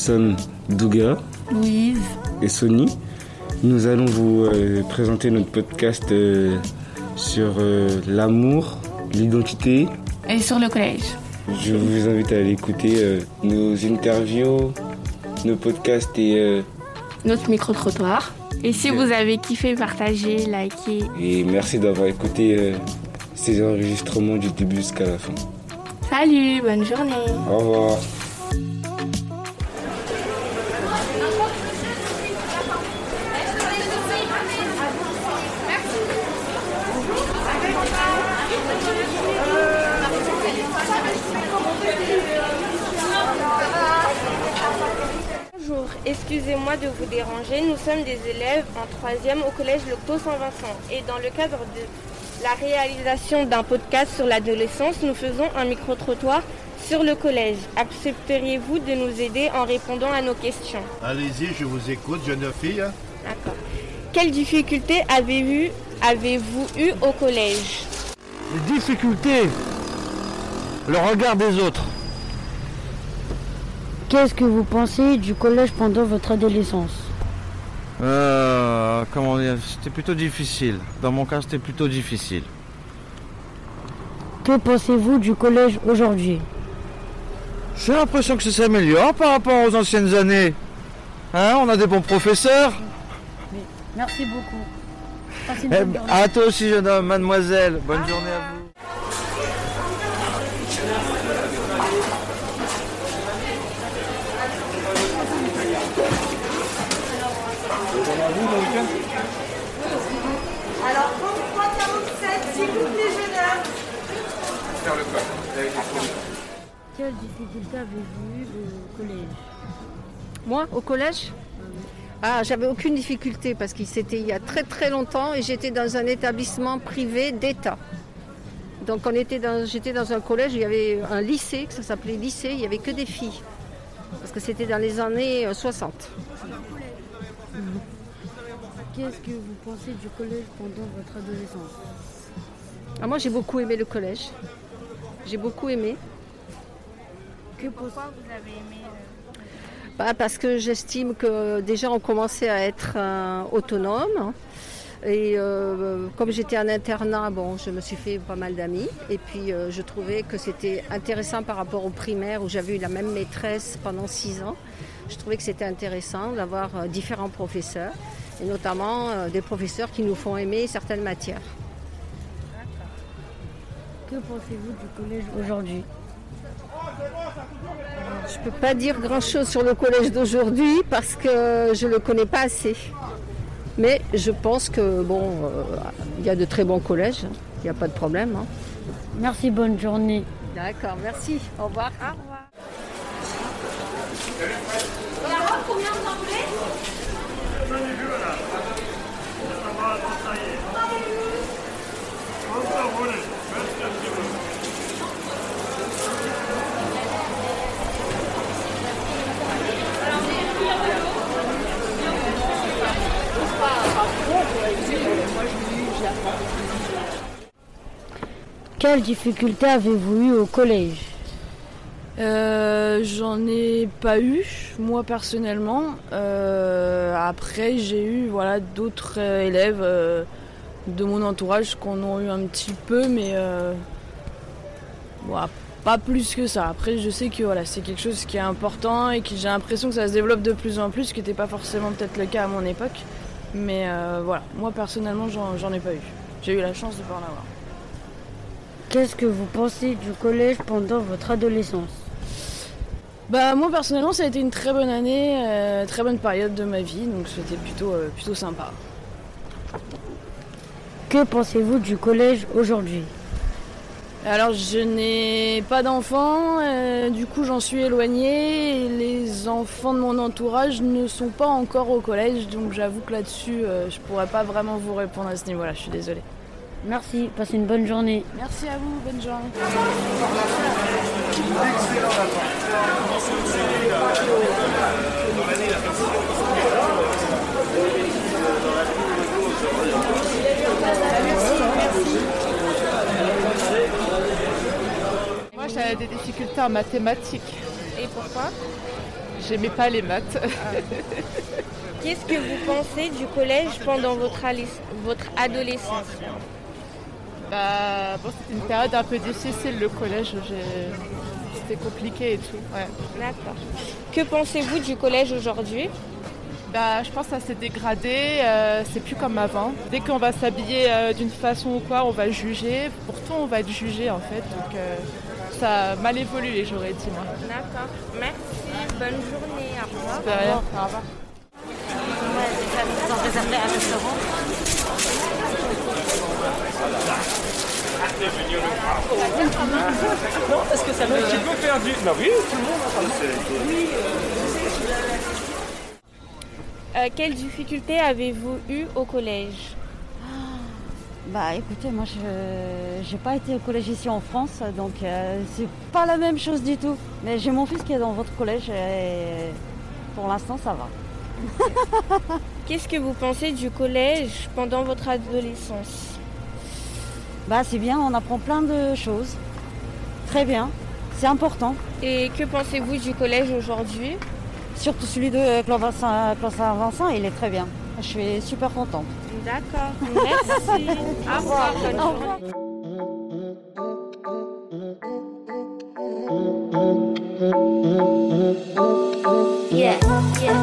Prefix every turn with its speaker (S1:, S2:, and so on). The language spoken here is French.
S1: sommes Douga,
S2: Louise,
S1: et Sony. Nous allons vous euh, présenter notre podcast euh, sur euh, l'amour, l'identité.
S2: et sur le collège.
S1: Je vous invite à l'écouter euh, nos interviews, nos podcasts et,
S2: Notre micro-trottoir. Et si vous avez kiffé, partagez, likez.
S1: et merci d'avoir écouté ces enregistrements du début jusqu'à la fin.
S2: Salut, bonne journée.
S1: Au revoir.
S3: Bonjour, excusez-moi de vous déranger. Nous sommes des élèves en troisième au collège Locto Saint-Vincent et dans le cadre de la réalisation d'un podcast sur l'adolescence, nous faisons un micro-trottoir sur le collège. Accepteriez-vous de nous aider en répondant à nos questions?
S4: Allez-y, je vous écoute, jeune fille.
S3: D'accord. Quelles difficultés avez-vous avez-vous eu au collège?
S5: Les difficultés, le regard des autres.
S6: Qu'est-ce que vous pensez du collège pendant votre adolescence?
S5: Euh, comment dire, c'était plutôt difficile. Dans mon cas, c'était plutôt difficile.
S6: Que pensez-vous du collège aujourd'hui?
S5: J'ai l'impression que ça s'améliore par rapport aux anciennes années. Hein, on a des bons professeurs.
S6: Merci beaucoup. Passez une
S5: Eh,
S6: bonne journée.
S5: à toi aussi, jeune homme, mademoiselle. Bonne journée à vous.
S7: Alors, 33-47, s'il vous plaît, jeune homme.
S6: Quelles difficultés avez-vous eu au collège?
S8: Moi, au collège? Ah, j'avais aucune difficulté parce que c'était il y a très très longtemps et j'étais dans un établissement privé d'État. Donc on était dans, j'étais dans un collège, où il y avait un lycée, que ça s'appelait lycée, il n'y avait que des filles. Parce que c'était dans les années euh, 60.
S6: Qu'est-ce que vous pensez du collège pendant votre adolescence?
S8: Ah, moi j'ai beaucoup aimé le collège. J'ai beaucoup aimé.
S6: Que pensez
S2: vous avez aimé
S8: Bah, parce que j'estime que déjà on commençait à être euh, autonome. Et euh, comme j'étais en internat, bon, je me suis fait pas mal d'amis. Et puis euh, je trouvais que c'était intéressant par rapport au primaire où j'avais eu la même maîtresse pendant six ans. Je trouvais que c'était intéressant d'avoir différents professeurs et notamment des professeurs qui nous font aimer certaines matières.
S6: Que pensez-vous du collège aujourd'hui?
S8: Je ne peux pas dire grand-chose sur le collège d'aujourd'hui parce que je ne le connais pas assez. Mais je pense que bon, euh, il y a de très bons collèges, hein. il n'y a pas de problème. hein.
S6: Merci, bonne journée.
S8: D'accord, merci. Au revoir.
S6: Quelles difficultés avez-vous eu au collège
S9: Euh, J'en ai pas eu, moi personnellement. Euh, après, j'ai eu voilà d'autres euh, élèves de mon entourage qu'on ont eu un petit peu, mais pas plus que ça. Après, je sais que voilà, c'est quelque chose qui est important et que j'ai l'impression que ça se développe de plus en plus, ce qui n'était pas forcément peut-être le cas à mon époque. Mais voilà, moi personnellement, j'en ai pas eu. J'ai eu la chance de pas en avoir.
S6: Qu'est-ce que vous pensez du collège pendant votre adolescence?
S9: Bah moi personnellement ça a été une très bonne année, euh, très bonne période de ma vie, donc c'était plutôt, euh, plutôt sympa.
S6: Que pensez-vous du collège aujourd'hui?
S9: Alors je n'ai pas d'enfants, euh, du coup j'en suis éloignée et les enfants de mon entourage ne sont pas encore au collège, donc j'avoue que là-dessus je pourrais pas vraiment vous répondre à ce niveau-là, je suis désolée.
S6: Merci, passez une bonne journée.
S9: Merci à vous, bonne journée.
S10: Moi, j'avais des difficultés en mathématiques.
S3: Et pourquoi?
S10: J'aimais pas les maths.
S3: Qu'est-ce que vous pensez du collège pendant votre, votre adolescence?
S10: Bah, bon, C'était une période un peu difficile, le collège. C'était compliqué et tout. Ouais.
S3: D'accord. Que pensez-vous du collège aujourd'hui?
S10: Bah, je pense que ça s'est dégradé, euh, c'est plus comme avant. Dès qu'on va s'habiller euh, d'une façon ou quoi, on va juger. Pourtant, on va être jugé en fait. Donc, euh, ça a mal évolué, j'aurais dit moi.
S3: D'accord. Merci. Bonne journée. Au revoir.
S10: De rien. Au revoir.
S11: Réservez un restaurant
S12: Que ça me... Non, oui, tout le monde a Oui.
S3: Euh, quelles difficultés avez-vous eues au collège
S13: Bah écoutez, moi je n'ai pas été au collège ici en France, donc euh, c'est pas la même chose du tout. Mais j'ai mon fils qui est dans votre collège et pour l'instant ça va.
S3: Qu'est-ce que vous pensez du collège pendant votre adolescence?
S13: Bah c'est bien, on apprend plein de choses. Très bien, c'est important.
S3: Et que pensez-vous du collège aujourd'hui?
S13: Surtout celui de Claude Saint-Vincent, il est très bien. Je suis super contente.
S3: D'accord, merci. Au revoir, bonne journée. Yeah, yeah.